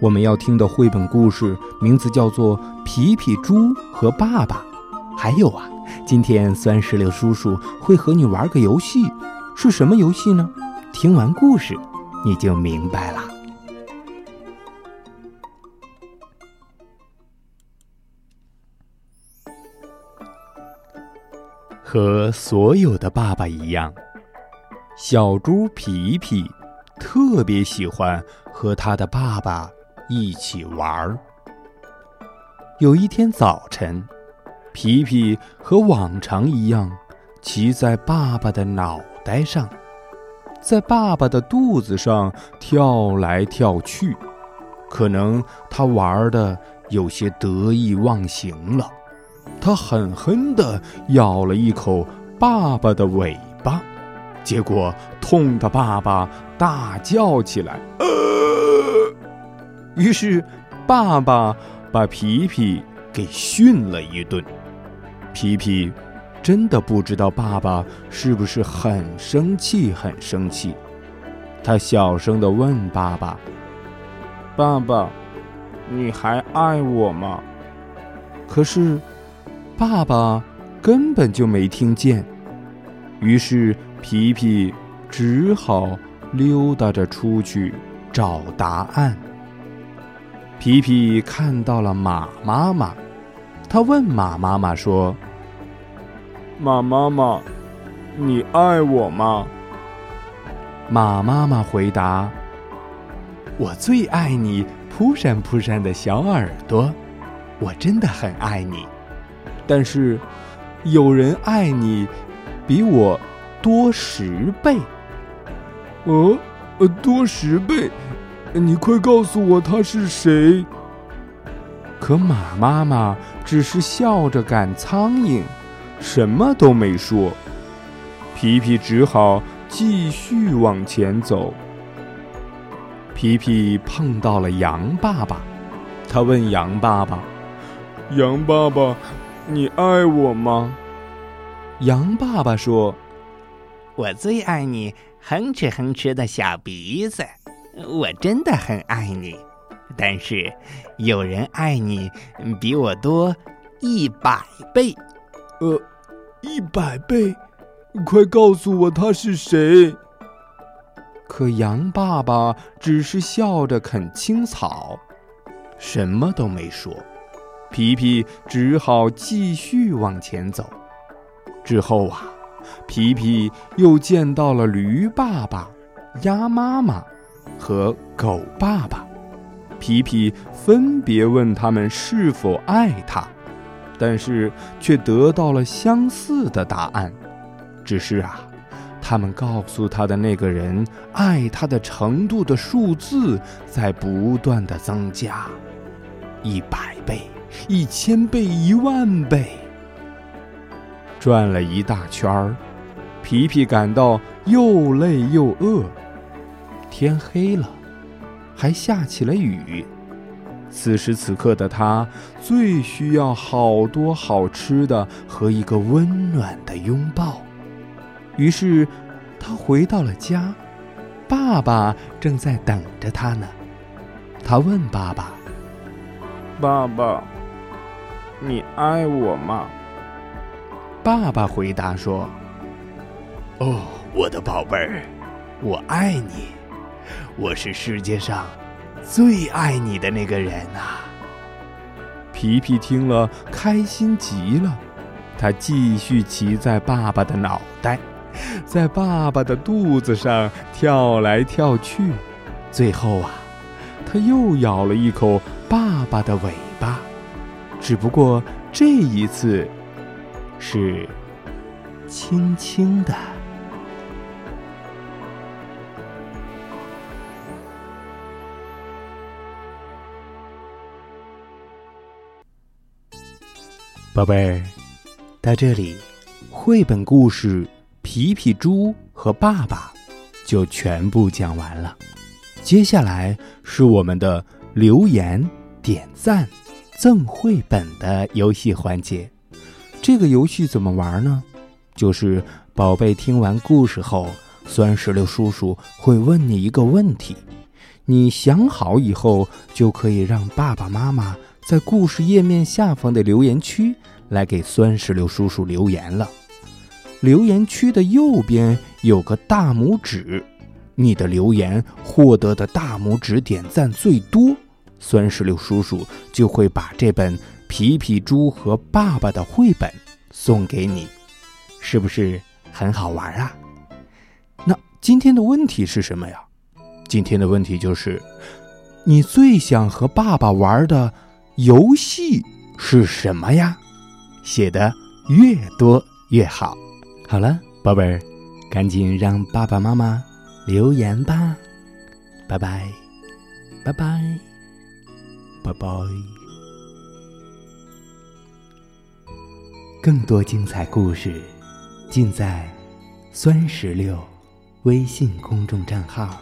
我们要听的绘本故事名字叫做《皮皮猪和爸爸》。还有啊，今天酸石榴叔叔会和你玩个游戏，是什么游戏呢？听完故事你就明白了。和所有的爸爸一样，小猪皮皮特别喜欢和他的爸爸。一起玩儿。有一天早晨，皮皮和往常一样，骑在爸爸的脑袋上，在爸爸的肚子上跳来跳去。可能他玩的有些得意忘形了，他狠狠地咬了一口爸爸的尾巴，结果痛得爸爸大叫起来。于是，爸爸把皮皮给训了一顿。皮皮真的不知道爸爸是不是很生气，很生气。他小声的问爸爸：“爸爸，你还爱我吗？”可是，爸爸根本就没听见。于是，皮皮只好溜达着出去找答案。皮皮看到了马妈妈，他问马妈妈说：“马妈妈，你爱我吗？”马妈妈回答：“我最爱你扑闪扑闪的小耳朵，我真的很爱你。但是，有人爱你比我多十倍。哦，呃，多十倍。”你快告诉我他是谁？可马妈妈只是笑着赶苍蝇，什么都没说。皮皮只好继续往前走。皮皮碰到了羊爸爸，他问羊爸爸：“羊爸爸，你爱我吗？”羊爸爸说：“我最爱你哼哧哼哧的小鼻子。”我真的很爱你，但是有人爱你比我多一百倍。呃，一百倍？快告诉我他是谁？可羊爸爸只是笑着啃青草，什么都没说。皮皮只好继续往前走。之后啊，皮皮又见到了驴爸爸、鸭妈妈。和狗爸爸，皮皮分别问他们是否爱他，但是却得到了相似的答案。只是啊，他们告诉他的那个人爱他的程度的数字在不断的增加，一百倍、一千倍、一万倍。转了一大圈儿，皮皮感到又累又饿。天黑了，还下起了雨。此时此刻的他最需要好多好吃的和一个温暖的拥抱。于是，他回到了家，爸爸正在等着他呢。他问爸爸：“爸爸，你爱我吗？”爸爸回答说：“哦，我的宝贝儿，我爱你。”我是世界上最爱你的那个人呐！皮皮听了，开心极了。他继续骑在爸爸的脑袋，在爸爸的肚子上跳来跳去。最后啊，他又咬了一口爸爸的尾巴，只不过这一次是轻轻的。宝贝儿，到这里，绘本故事《皮皮猪和爸爸》就全部讲完了。接下来是我们的留言、点赞、赠绘本的游戏环节。这个游戏怎么玩呢？就是宝贝听完故事后，酸石榴叔叔会问你一个问题，你想好以后，就可以让爸爸妈妈在故事页面下方的留言区来给酸石榴叔叔留言了。留言区的右边有个大拇指。你的留言获得的大拇指点赞最多，酸石榴叔叔就会把这本《皮皮猪和爸爸》的绘本送给你，是不是很好玩啊？那今天的问题是什么呀？今天的问题就是，你最想和爸爸玩的游戏是什么呀？写的越多越好。好了，宝贝儿，赶紧让爸爸妈妈。留言吧，拜拜，拜拜，拜拜。更多精彩故事尽在“酸石榴”微信公众账号。